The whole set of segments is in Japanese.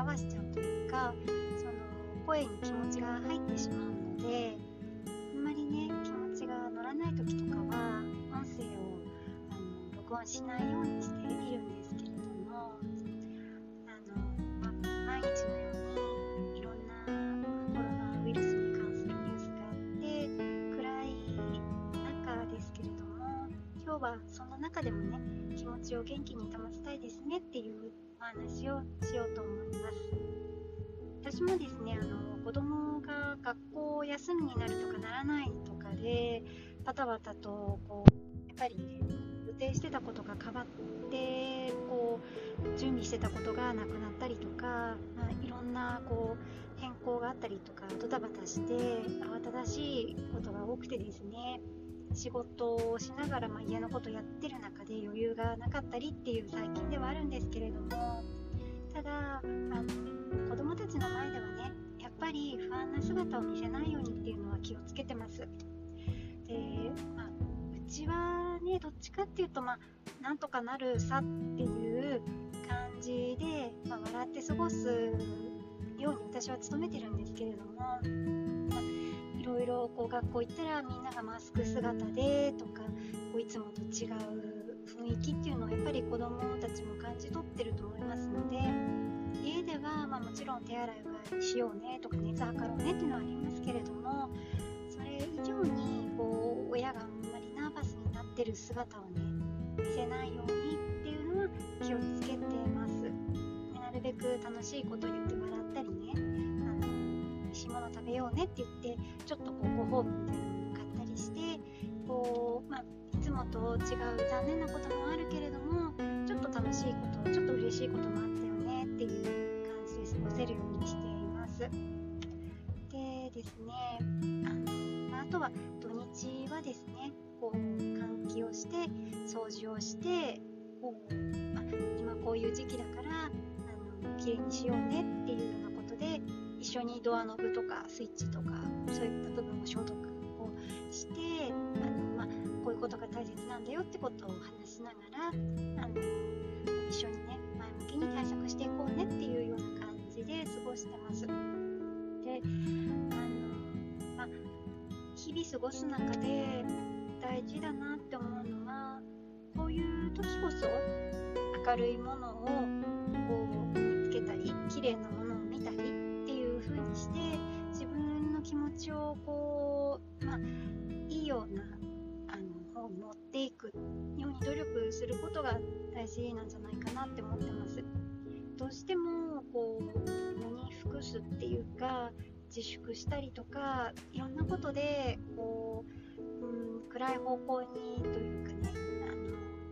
表しちゃうというかその声に気持ちが入ってしまうのであんまりね気持ちが乗らない時とかは音声をあの録音しないようにしているんですけれどもあの、ま毎日のようにいろんなコロナウイルスに関するニュースがあって暗い中ですけれども今日はその中でもね気持ちを元気に保ちたいですねっていうお話をしようと思います。私もですねあの子供が学校休みになるとかならないとかでバタバタとこうやっぱりね予定してたことが変わってこう準備してたことがなくなったりとか、まあ、いろんなこう変更があったりとかドタバタして慌ただしいことが多くてですね。仕事をしながら、まあ、家のことやってる中で余裕がなかったりっていう最近ではあるんですけれどもただあの子供たちの前ではねやっぱり不安な姿を見せないようにっていうのは気をつけてます。で、まあ、うちはねどっちかっていうと、まあ、なんとかなるさっていう感じで、まあ、笑って過ごすように私は努めてるんですけれども、ろいろこう学校行ったらみんながマスク姿でとかこういつもと違う雰囲気っていうのをやっぱり子どもたちも感じ取ってると思いますので家では、ま、もちろん手洗いうがいしようねとか熱測ろうねっていうのはありますけれどもそれ以上にこう親があんまりナーバスになってる姿をね見せないようにっていうのは気をつけてます。なるべく楽しいこと言って笑ったりねもの食べようねって言ってちょっとこうご褒美みたいなのを買ったりしてこう、まあ、いつもと違う残念なこともあるけれどもちょっと楽しいことちょっと嬉しいこともあったよねっていう感じで過ごせるようにしています。でですねあの、まあ、あとは土日はですねこう換気をして掃除をしてこう、まあ、今こういう時期だからあの綺麗にしようねっていうようなことで緒にドアノブとかスイッチとかそういった部分を消毒をしてあの、まあ、こういうことが大切なんだよってことを話しながらあの一緒にね前向きに対策していこうねっていうような感じで過ごしてます。であの、まあ、日々過ごす中で大事だなって思うのはこういう時こそ明るいものをこう身につけたり綺麗なものちをこう、まあ、いいようなあの方に持っていくように努力することが大事なんじゃないかなって思ってます。どうしてもこう身に服すっていうか自粛したりとかいろんなことでこう、うん、暗い方向にというかねあ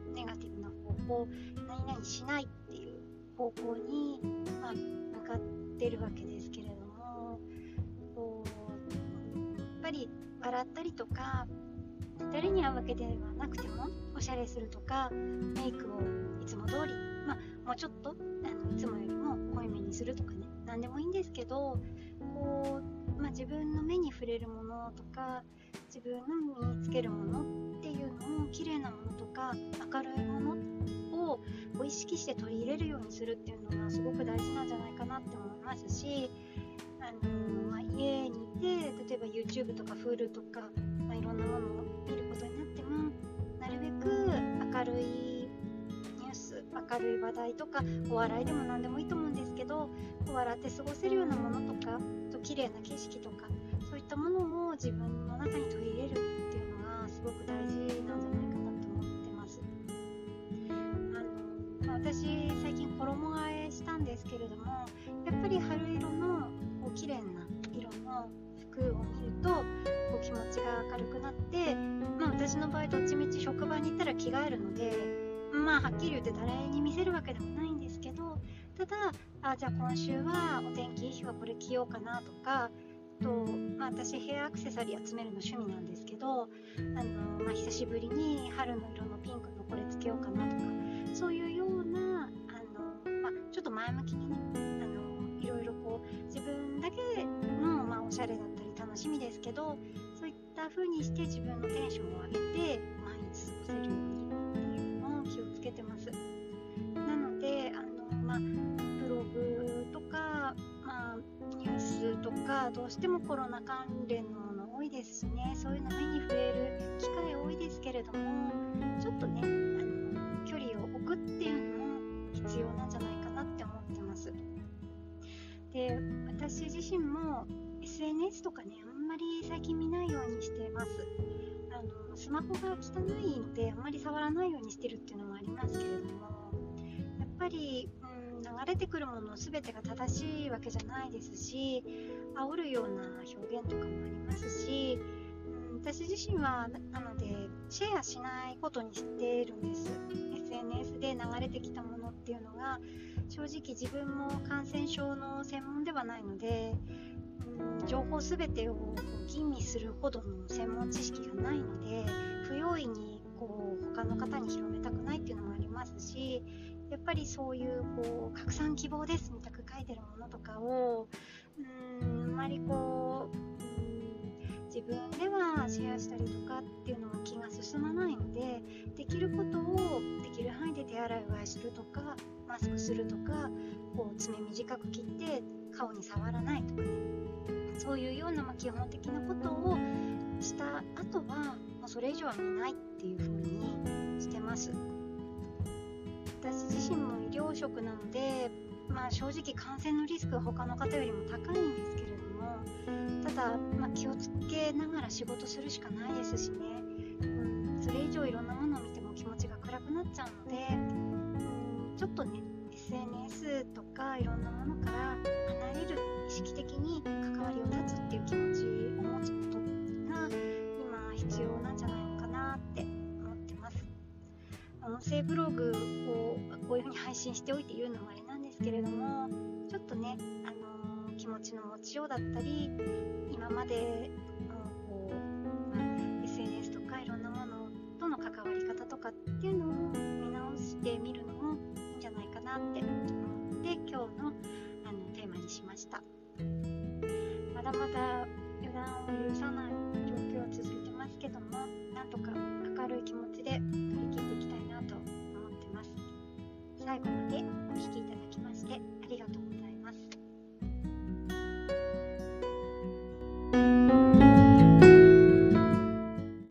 のネガティブな方向何々しないっていう方向に、まあ、向かってるわけですけれどぱり笑ったりとか誰に会うわけではなくてもおしゃれするとかメイクをいつも通り、まあ、もうちょっとあのいつもよりも濃いめにするとかね何でもいいんですけどこう、まあ、自分の目に触れるものとか自分の身につけるもの意識して取り入れるようにするっていうのがすごく大事なんじゃないかなって思いますしあの、まあ、家にいて例えば YouTube とか Hulu とか、まあ、いろんなものを見ることになってもなるべく明るいニュース明るい話題とかお笑いでも何でもいいと思うんですけど笑って過ごせるようなものとかと綺麗な景色とかそういったものを自分の中に取り入れるっていうのがすごく大事私最近衣替えしたんですけれどもやっぱり春色のこう綺麗な色の服を見るとこう気持ちが明るくなって、まあ、私の場合どっちみち職場に行ったら着替えるのでまあはっきり言って誰に見せるわけでもないんですけどただあじゃあ今週はお天気いい日はこれ着ようかなとかと、まあ、私ヘアアクセサリー集めるの趣味なんですけどあの、まあ、久しぶりに春の色のピンクのこれつけようかなとかそういうよ前向きにねあのいろいろこう自分だけの、まあ、おしゃれだったり楽しみですけどそういった風にして自分のテンションを上げて毎日過ごせるようにっていうのを気をつけてます。なのであの、まあ、ブログとか、まあ、ニュースとかどうしてもコロナ関連のもの多いですしねそういうのスマホが汚いのであまり触らないようにしてるっていうのもありますけれどもやっぱり、うん、流れてくるもの全てが正しいわけじゃないですし煽るような表現とかもありますし、うん、私自身はなのでシェアしないことにしているんです。SNS で流れてきたものっていうのが正直自分も感染症の専門ではないので、情報全てを吟味するほどの専門知識がないので不用意にこう他の方に広めたくないっていうのもありますしやっぱりそういうこう拡散希望ですみたく書いてるものとかをうんあんまりこう自分ではシェアしたりとかっていうのも気が進まないのでできることを手洗いうがいするとかマスクするとかこう爪短く切って顔に触らないとかね。そういうようなま基本的なことをした後はもうそれ以上は見ないっていう風にしてます。私自身も医療職なので、まあ、正直感染のリスクは他の方よりも高いんですけれどもただ、まあ、気をつけながら仕事するしかないですしね、うん、それ以上いろんなものを見ても気持ちが暗くなっちゃうので、ょっとね SNS とかいろんなものから離れる意識的に関わりを断つっていう気持ちを持つことが今必要なんじゃないのかなって思ってます。音声ブログをこういうふうに配信しておいて言うのもあれなんですけれどもちょっとね、あのー、気持ちの持ちようだったり今までのこう、SNS とかいろんなものとの関わり方とかっていうのをなって思って今日のあのテーマにしました。まだまだ油断を許さない状況は続いてますけどもなんとか明るい気持ちで